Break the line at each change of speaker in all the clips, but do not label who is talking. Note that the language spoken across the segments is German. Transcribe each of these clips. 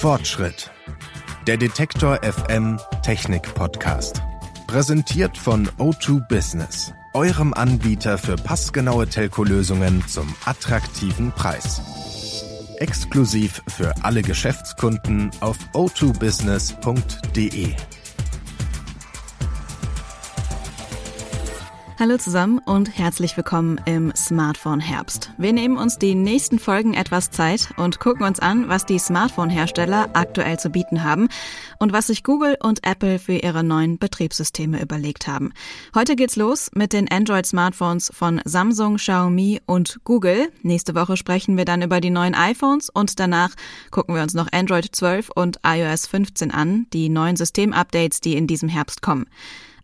Fortschritt. Der Detektor FM Technik Podcast. Präsentiert von O2 Business, eurem Anbieter für passgenaue Telco-Lösungen zum attraktiven Preis. Exklusiv für alle Geschäftskunden auf o2business.de.
Hallo zusammen und herzlich willkommen im Smartphone Herbst. Wir nehmen uns die nächsten Folgen etwas Zeit und gucken uns an, was die Smartphone-Hersteller aktuell zu bieten haben und was sich Google und Apple für ihre neuen Betriebssysteme überlegt haben. Heute geht's los mit den Android-Smartphones von Samsung, Xiaomi und Google. Nächste Woche sprechen wir dann über die neuen iPhones und danach gucken wir uns noch Android 12 und iOS 15 an, die neuen Systemupdates, die in diesem Herbst kommen.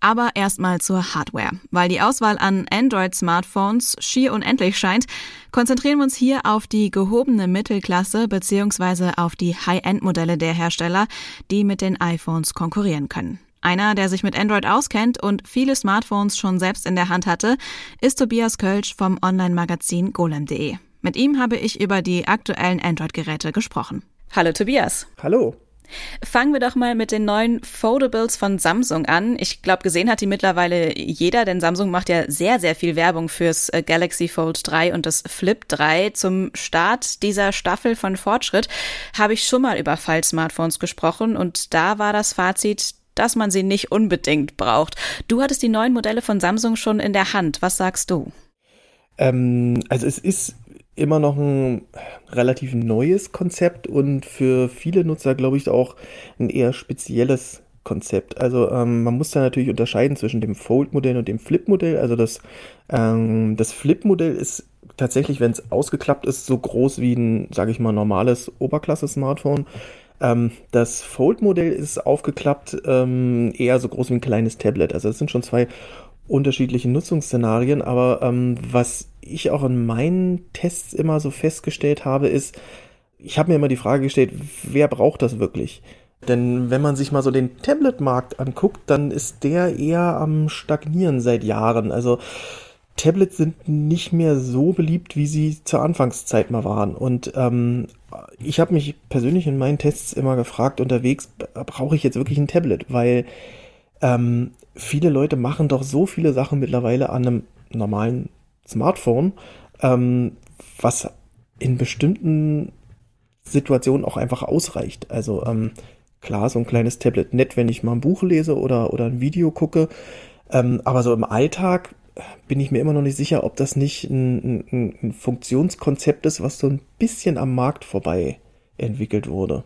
Aber erstmal zur Hardware. Weil die Auswahl an Android-Smartphones schier unendlich scheint, konzentrieren wir uns hier auf die gehobene Mittelklasse bzw. auf die High-End-Modelle der Hersteller, die mit den iPhones konkurrieren können. Einer, der sich mit Android auskennt und viele Smartphones schon selbst in der Hand hatte, ist Tobias Kölsch vom Online-Magazin golem.de. Mit ihm habe ich über die aktuellen Android-Geräte gesprochen. Hallo Tobias.
Hallo.
Fangen wir doch mal mit den neuen Foldables von Samsung an. Ich glaube, gesehen hat die mittlerweile jeder, denn Samsung macht ja sehr, sehr viel Werbung fürs äh, Galaxy Fold 3 und das Flip 3. Zum Start dieser Staffel von Fortschritt habe ich schon mal über Fall-Smartphones gesprochen und da war das Fazit, dass man sie nicht unbedingt braucht. Du hattest die neuen Modelle von Samsung schon in der Hand. Was sagst du?
Ähm, also es ist immer noch ein relativ neues Konzept und für viele Nutzer, glaube ich, auch ein eher spezielles Konzept. Also ähm, man muss da natürlich unterscheiden zwischen dem Fold-Modell und dem Flip-Modell. Also das, ähm, das Flip-Modell ist tatsächlich, wenn es ausgeklappt ist, so groß wie ein, sage ich mal, normales Oberklasse-Smartphone. Ähm, das Fold-Modell ist aufgeklappt ähm, eher so groß wie ein kleines Tablet. Also das sind schon zwei unterschiedliche Nutzungsszenarien, aber ähm, was ich auch in meinen Tests immer so festgestellt habe, ist, ich habe mir immer die Frage gestellt, wer braucht das wirklich? Denn wenn man sich mal so den Tablet-Markt anguckt, dann ist der eher am Stagnieren seit Jahren. Also Tablets sind nicht mehr so beliebt, wie sie zur Anfangszeit mal waren. Und ähm, ich habe mich persönlich in meinen Tests immer gefragt, unterwegs, brauche ich jetzt wirklich ein Tablet? Weil ähm, viele Leute machen doch so viele Sachen mittlerweile an einem normalen Smartphone, ähm, was in bestimmten Situationen auch einfach ausreicht. Also ähm, klar, so ein kleines Tablet nett, wenn ich mal ein Buch lese oder, oder ein Video gucke. Ähm, aber so im Alltag bin ich mir immer noch nicht sicher, ob das nicht ein, ein, ein Funktionskonzept ist, was so ein bisschen am Markt vorbei entwickelt wurde.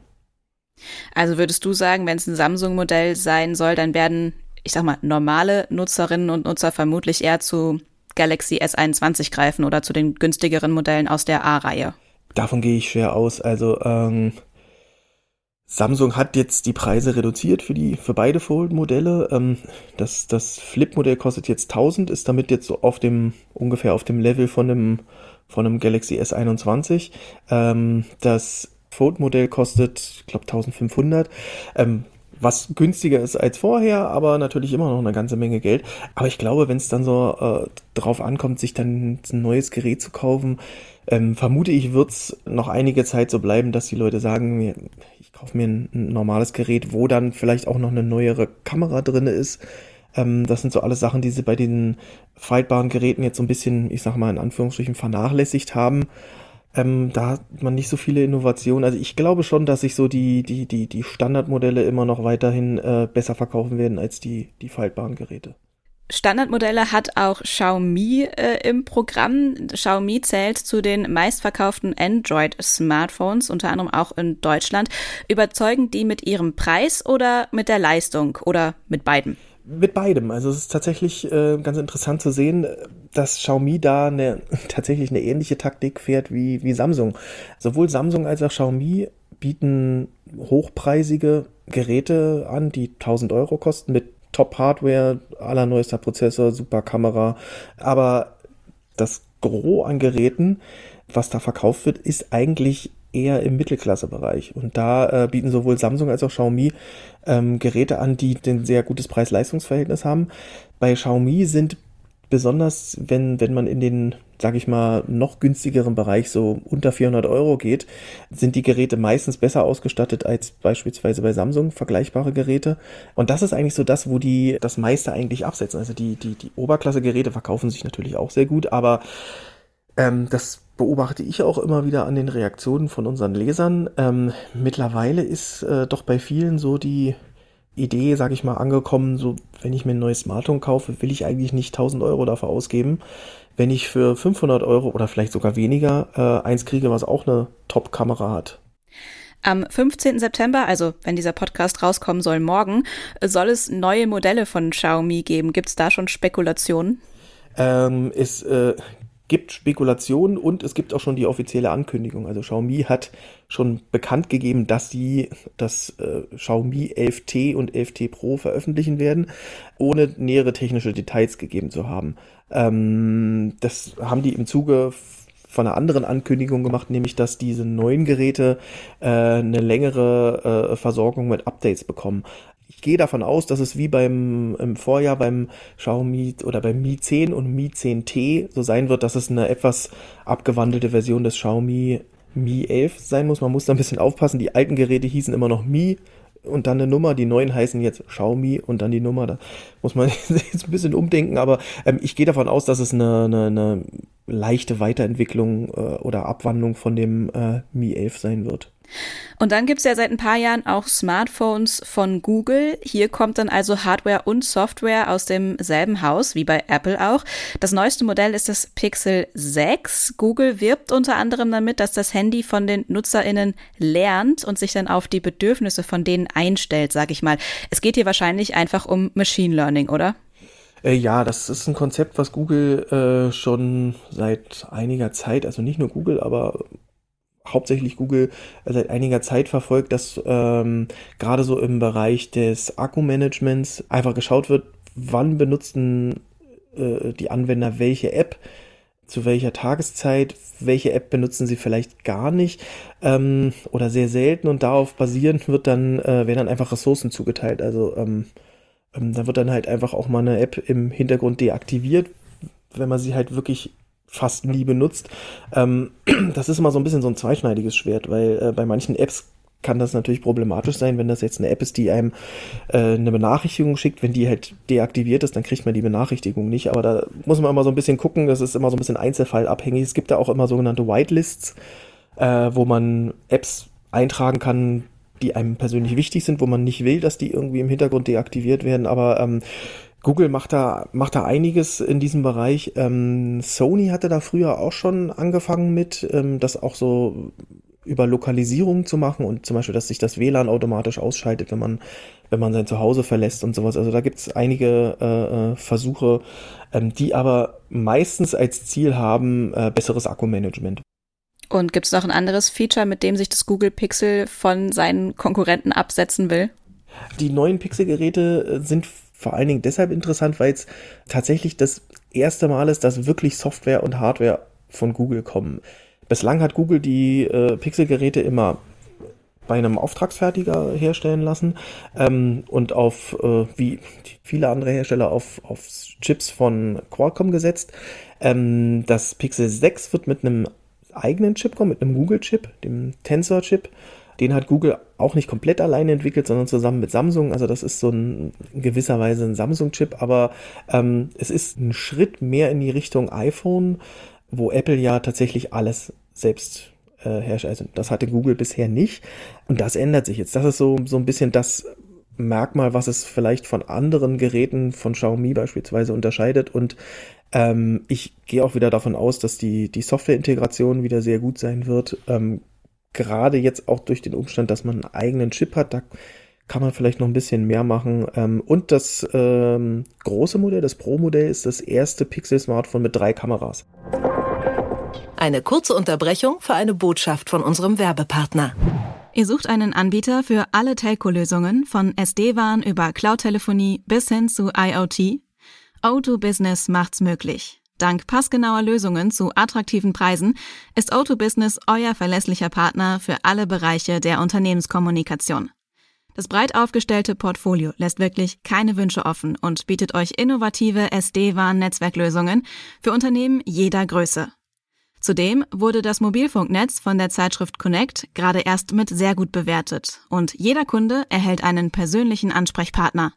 Also würdest du sagen, wenn es ein Samsung-Modell sein soll, dann werden, ich sag mal, normale Nutzerinnen und Nutzer vermutlich eher zu Galaxy S21 greifen oder zu den günstigeren Modellen aus der A-Reihe?
Davon gehe ich schwer aus. Also ähm, Samsung hat jetzt die Preise reduziert für die für beide Fold-Modelle. Ähm, das das Flip-Modell kostet jetzt 1000, ist damit jetzt so auf dem ungefähr auf dem Level von einem von einem Galaxy S21. Ähm, das Fold-Modell kostet, ich glaube, 1500. Ähm, was günstiger ist als vorher, aber natürlich immer noch eine ganze Menge Geld. Aber ich glaube, wenn es dann so äh, drauf ankommt, sich dann ein neues Gerät zu kaufen, ähm, vermute ich, wird es noch einige Zeit so bleiben, dass die Leute sagen, ich kaufe mir ein, ein, normales Gerät, wo dann vielleicht auch noch eine neuere Kamera drin ist. Ähm, das sind so alles Sachen, die sie bei den faltbaren Geräten jetzt so ein bisschen, ich sag mal in Anführungsstrichen, vernachlässigt haben. Ähm, da hat man nicht so viele Innovationen. Also ich glaube schon, dass sich so die, die, die, die Standardmodelle immer noch weiterhin äh, besser verkaufen werden als die, die faltbaren Geräte.
Standardmodelle hat auch Xiaomi äh, im Programm. Xiaomi zählt zu den meistverkauften Android-Smartphones, unter anderem auch in Deutschland. Überzeugen die mit ihrem Preis oder mit der Leistung oder mit beiden?
Mit beidem. Also es ist tatsächlich äh, ganz interessant zu sehen, dass Xiaomi da eine, tatsächlich eine ähnliche Taktik fährt wie, wie Samsung. Sowohl Samsung als auch Xiaomi bieten hochpreisige Geräte an, die 1000 Euro kosten mit Top-Hardware, allerneuester Prozessor, super Kamera. Aber das Gros an Geräten, was da verkauft wird, ist eigentlich eher im Mittelklassebereich. Und da äh, bieten sowohl Samsung als auch Xiaomi ähm, Geräte an, die ein sehr gutes Preis-Leistungs-Verhältnis haben. Bei Xiaomi sind besonders wenn, wenn man in den, sag ich mal, noch günstigeren Bereich, so unter 400 Euro geht, sind die Geräte meistens besser ausgestattet als beispielsweise bei Samsung vergleichbare Geräte. Und das ist eigentlich so das, wo die das meiste eigentlich absetzen. Also die, die, die Oberklasse-Geräte verkaufen sich natürlich auch sehr gut, aber ähm, das beobachte ich auch immer wieder an den Reaktionen von unseren Lesern. Ähm, mittlerweile ist äh, doch bei vielen so die Idee, sag ich mal, angekommen, so wenn ich mir ein neues Smartphone kaufe, will ich eigentlich nicht 1000 Euro dafür ausgeben. Wenn ich für 500 Euro oder vielleicht sogar weniger äh, eins kriege, was auch eine Top-Kamera hat.
Am 15. September, also wenn dieser Podcast rauskommen soll, morgen, soll es neue Modelle von Xiaomi geben. Gibt es da schon Spekulationen?
Ähm, es äh, gibt Spekulationen und es gibt auch schon die offizielle Ankündigung. Also Xiaomi hat schon bekannt gegeben, dass sie das äh, Xiaomi 11T und 11T Pro veröffentlichen werden, ohne nähere technische Details gegeben zu haben. Ähm, das haben die im Zuge von einer anderen Ankündigung gemacht, nämlich dass diese neuen Geräte äh, eine längere äh, Versorgung mit Updates bekommen ich gehe davon aus, dass es wie beim im Vorjahr beim Xiaomi oder beim Mi 10 und Mi 10T so sein wird, dass es eine etwas abgewandelte Version des Xiaomi Mi 11 sein muss. Man muss da ein bisschen aufpassen. Die alten Geräte hießen immer noch Mi und dann eine Nummer. Die neuen heißen jetzt Xiaomi und dann die Nummer. Da muss man jetzt ein bisschen umdenken, aber ähm, ich gehe davon aus, dass es eine, eine, eine leichte Weiterentwicklung äh, oder Abwandlung von dem äh, Mi 11 sein wird.
Und dann gibt's ja seit ein paar Jahren auch Smartphones von Google. Hier kommt dann also Hardware und Software aus demselben Haus, wie bei Apple auch. Das neueste Modell ist das Pixel 6. Google wirbt unter anderem damit, dass das Handy von den NutzerInnen lernt und sich dann auf die Bedürfnisse von denen einstellt, sag ich mal. Es geht hier wahrscheinlich einfach um Machine Learning, oder?
Äh, ja, das ist ein Konzept, was Google äh, schon seit einiger Zeit, also nicht nur Google, aber hauptsächlich Google seit einiger Zeit verfolgt, dass ähm, gerade so im Bereich des Akkumanagements einfach geschaut wird, wann benutzen äh, die Anwender welche App, zu welcher Tageszeit, welche App benutzen sie vielleicht gar nicht ähm, oder sehr selten und darauf basierend wird dann, äh, werden dann einfach Ressourcen zugeteilt. Also ähm, ähm, da wird dann halt einfach auch mal eine App im Hintergrund deaktiviert, wenn man sie halt wirklich fast nie benutzt. Ähm, das ist immer so ein bisschen so ein zweischneidiges Schwert, weil äh, bei manchen Apps kann das natürlich problematisch sein, wenn das jetzt eine App ist, die einem äh, eine Benachrichtigung schickt. Wenn die halt deaktiviert ist, dann kriegt man die Benachrichtigung nicht. Aber da muss man immer so ein bisschen gucken, das ist immer so ein bisschen einzelfallabhängig. Es gibt da auch immer sogenannte Whitelists, äh, wo man Apps eintragen kann, die einem persönlich wichtig sind, wo man nicht will, dass die irgendwie im Hintergrund deaktiviert werden. Aber ähm, Google macht da, macht da einiges in diesem Bereich. Ähm, Sony hatte da früher auch schon angefangen mit, ähm, das auch so über Lokalisierung zu machen und zum Beispiel, dass sich das WLAN automatisch ausschaltet, wenn man, wenn man sein Zuhause verlässt und sowas. Also da gibt's einige äh, äh, Versuche, ähm, die aber meistens als Ziel haben, äh, besseres Akkumanagement.
Und gibt's noch ein anderes Feature, mit dem sich das Google Pixel von seinen Konkurrenten absetzen will?
Die neuen Pixel-Geräte äh, sind vor allen Dingen deshalb interessant, weil es tatsächlich das erste Mal ist, dass wirklich Software und Hardware von Google kommen. Bislang hat Google die äh, Pixel-Geräte immer bei einem Auftragsfertiger herstellen lassen ähm, und auf, äh, wie viele andere Hersteller, auf, auf Chips von Qualcomm gesetzt. Ähm, das Pixel 6 wird mit einem eigenen Chip kommen, mit einem Google-Chip, dem Tensor-Chip. Den hat Google auch nicht komplett alleine entwickelt, sondern zusammen mit Samsung. Also das ist so ein in gewisser Weise ein Samsung-Chip, aber ähm, es ist ein Schritt mehr in die Richtung iPhone, wo Apple ja tatsächlich alles selbst äh, herrscht. Also das hatte Google bisher nicht. Und das ändert sich jetzt. Das ist so, so ein bisschen das Merkmal, was es vielleicht von anderen Geräten von Xiaomi beispielsweise unterscheidet. Und ähm, ich gehe auch wieder davon aus, dass die, die Software-Integration wieder sehr gut sein wird. Ähm, gerade jetzt auch durch den Umstand, dass man einen eigenen Chip hat, da kann man vielleicht noch ein bisschen mehr machen. Ähm, und das ähm, große Modell, das Pro-Modell, ist das erste Pixel-Smartphone mit drei Kameras.
Eine kurze Unterbrechung für eine Botschaft von unserem Werbepartner.
Ihr sucht einen Anbieter für alle Telco-Lösungen von SD-WAN über Cloud-Telefonie bis hin zu IoT? O2 Business macht's möglich. Dank passgenauer Lösungen zu attraktiven Preisen ist O2 Business euer verlässlicher Partner für alle Bereiche der Unternehmenskommunikation. Das breit aufgestellte Portfolio lässt wirklich keine Wünsche offen und bietet euch innovative SD-WAN-Netzwerklösungen für Unternehmen jeder Größe. Zudem wurde das Mobilfunknetz von der Zeitschrift Connect gerade erst mit sehr gut bewertet und jeder Kunde erhält einen persönlichen Ansprechpartner.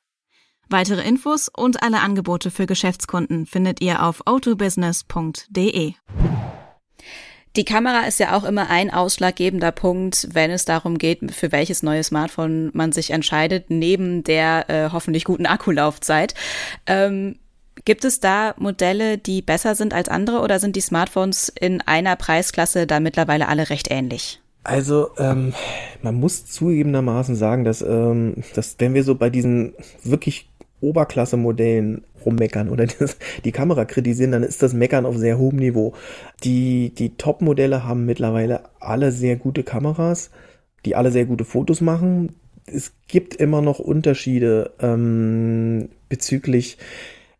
Weitere Infos und alle Angebote für Geschäftskunden findet ihr auf o2business.de. Die Kamera ist ja auch immer ein ausschlaggebender Punkt, wenn es darum geht, für welches neue Smartphone man sich entscheidet, neben der äh, hoffentlich guten Akkulaufzeit. Ähm, gibt es da Modelle, die besser sind als andere oder sind die Smartphones in einer Preisklasse da mittlerweile alle recht ähnlich?
Also, ähm, man muss zugegebenermaßen sagen, dass, ähm, dass wenn wir so bei diesen wirklich Oberklasse-Modellen rummeckern oder das, die Kamera kritisieren, dann ist das Meckern auf sehr hohem Niveau. Die, die Top-Modelle haben mittlerweile alle sehr gute Kameras, die alle sehr gute Fotos machen. Es gibt immer noch Unterschiede ähm, bezüglich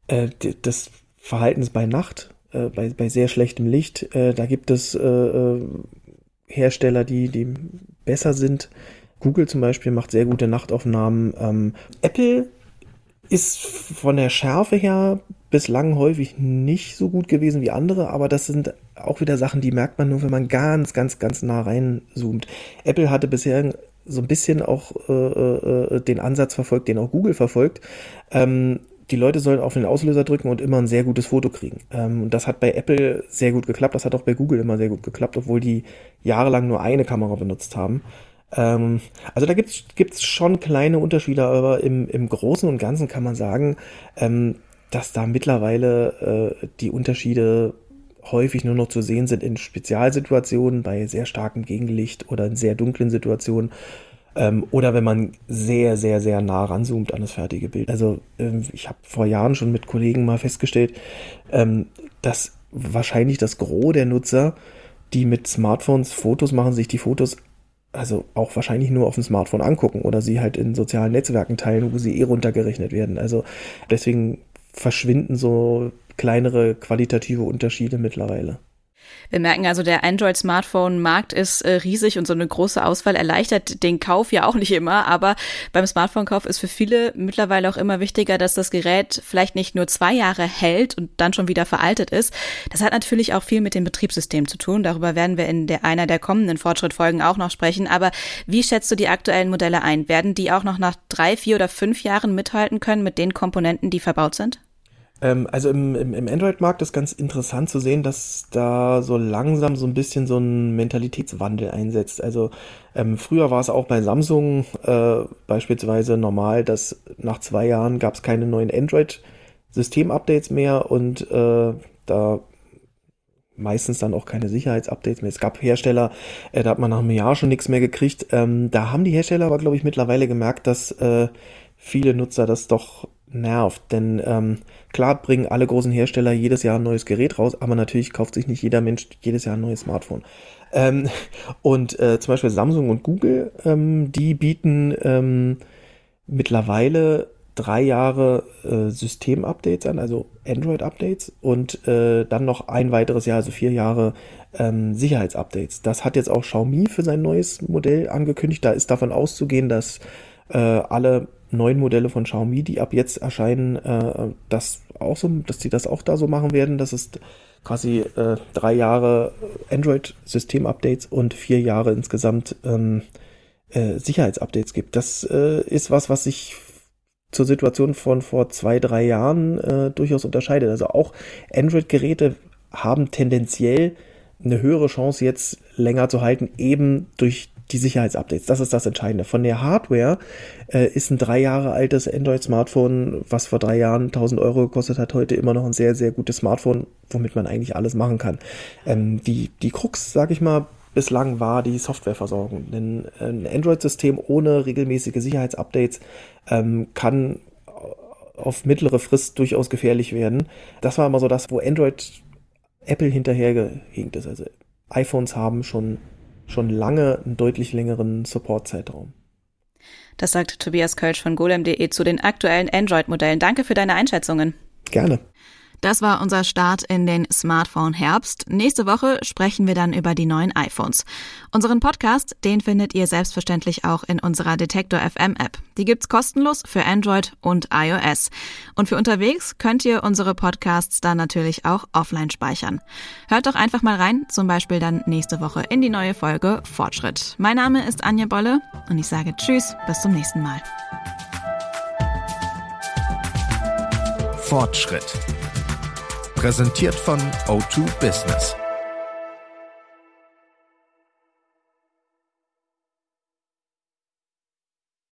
äh, des Verhaltens bei Nacht, äh, bei, bei sehr schlechtem Licht. Äh, da gibt es äh, äh, Hersteller, die, die besser sind. Google zum Beispiel macht sehr gute Nachtaufnahmen. Ähm, Apple ist von der Schärfe her bislang häufig nicht so gut gewesen wie andere, aber das sind auch wieder Sachen, die merkt man nur, wenn man ganz, ganz, ganz nah reinzoomt. Apple hatte bisher so ein bisschen auch äh, äh, den Ansatz verfolgt, den auch Google verfolgt. Ähm, die Leute sollen auf den Auslöser drücken und immer ein sehr gutes Foto kriegen. Ähm, und das hat bei Apple sehr gut geklappt, das hat auch bei Google immer sehr gut geklappt, obwohl die jahrelang nur eine Kamera benutzt haben. Ähm, also da gibt's gibt's schon kleine Unterschiede, aber im, im Großen und Ganzen kann man sagen, ähm, dass da mittlerweile äh, die Unterschiede häufig nur noch zu sehen sind in Spezialsituationen, bei sehr starkem Gegenlicht oder in sehr dunklen Situationen. Ähm, oder wenn man sehr, sehr, sehr nah ranzoomt an das fertige Bild. Also ähm, ich habe vor Jahren schon mit Kollegen mal festgestellt, ähm, dass wahrscheinlich das Gros der Nutzer, die mit Smartphones Fotos machen, sich die Fotos also auch wahrscheinlich nur auf dem Smartphone angucken oder sie halt in sozialen Netzwerken teilen, wo sie eh runtergerechnet werden. Also deswegen verschwinden so kleinere qualitative Unterschiede mittlerweile.
Wir merken also, der Android-Smartphone-Markt ist äh, riesig und so eine große Auswahl erleichtert den Kauf ja auch nicht immer. Aber beim Smartphone-Kauf ist für viele mittlerweile auch immer wichtiger, dass das Gerät vielleicht nicht nur zwei Jahre hält und dann schon wieder veraltet ist. Das hat natürlich auch viel mit dem Betriebssystem zu tun. Darüber werden wir in der, einer der kommenden Fortschrittfolgen auch noch sprechen. Aber wie schätzt du die aktuellen Modelle ein? Werden die auch noch nach drei, vier oder fünf Jahren mithalten können mit den Komponenten, die verbaut sind?
Ähm, also im, im, im Android-Markt ist ganz interessant zu sehen, dass da so langsam so ein bisschen so ein Mentalitätswandel einsetzt. Also ähm, früher war es auch bei Samsung äh, beispielsweise normal, dass nach zwei Jahren gab es keine neuen Android-System-Updates mehr und äh, da meistens dann auch keine Sicherheitsupdates mehr. Es gab Hersteller, äh, da hat man nach einem Jahr schon nichts mehr gekriegt. Ähm, da haben die Hersteller aber, glaube ich, mittlerweile gemerkt, dass äh, viele Nutzer das doch nervt. Denn ähm, klar bringen alle großen Hersteller jedes Jahr ein neues Gerät raus, aber natürlich kauft sich nicht jeder Mensch jedes Jahr ein neues Smartphone. Ähm, und äh, zum Beispiel Samsung und Google, ähm, die bieten ähm, mittlerweile drei Jahre äh, System-Updates an, also Android-Updates und äh, dann noch ein weiteres Jahr, also vier Jahre ähm, Sicherheitsupdates. Das hat jetzt auch Xiaomi für sein neues Modell angekündigt. Da ist davon auszugehen, dass äh, alle neuen Modelle von Xiaomi, die ab jetzt erscheinen, äh, das auch so, dass die das auch da so machen werden, dass es quasi äh, drei Jahre Android-System-Updates und vier Jahre insgesamt ähm, äh, Sicherheitsupdates gibt. Das äh, ist was, was sich zur Situation von vor zwei, drei Jahren äh, durchaus unterscheidet. Also auch Android-Geräte haben tendenziell eine höhere Chance jetzt länger zu halten, eben durch die Sicherheitsupdates. Das ist das Entscheidende. Von der Hardware äh, ist ein drei Jahre altes Android-Smartphone, was vor drei Jahren 1000 Euro gekostet hat, heute immer noch ein sehr, sehr gutes Smartphone, womit man eigentlich alles machen kann. Ähm, die, die Krux, sag ich mal, bislang war die Softwareversorgung. Denn ein Android-System ohne regelmäßige Sicherheitsupdates ähm, kann auf mittlere Frist durchaus gefährlich werden. Das war immer so das, wo Android Apple hinterhergehinkt ist. Also iPhones haben schon schon lange einen deutlich längeren Support-Zeitraum.
Das sagt Tobias Kölsch von golem.de zu den aktuellen Android-Modellen. Danke für deine Einschätzungen.
Gerne.
Das war unser Start in den Smartphone Herbst. Nächste Woche sprechen wir dann über die neuen iPhones. Unseren Podcast, den findet ihr selbstverständlich auch in unserer Detektor FM App. Die gibt's kostenlos für Android und iOS. Und für unterwegs könnt ihr unsere Podcasts dann natürlich auch offline speichern. Hört doch einfach mal rein, zum Beispiel dann nächste Woche in die neue Folge Fortschritt. Mein Name ist Anja Bolle und ich sage Tschüss, bis zum nächsten Mal.
Fortschritt. Präsentiert von O2 Business.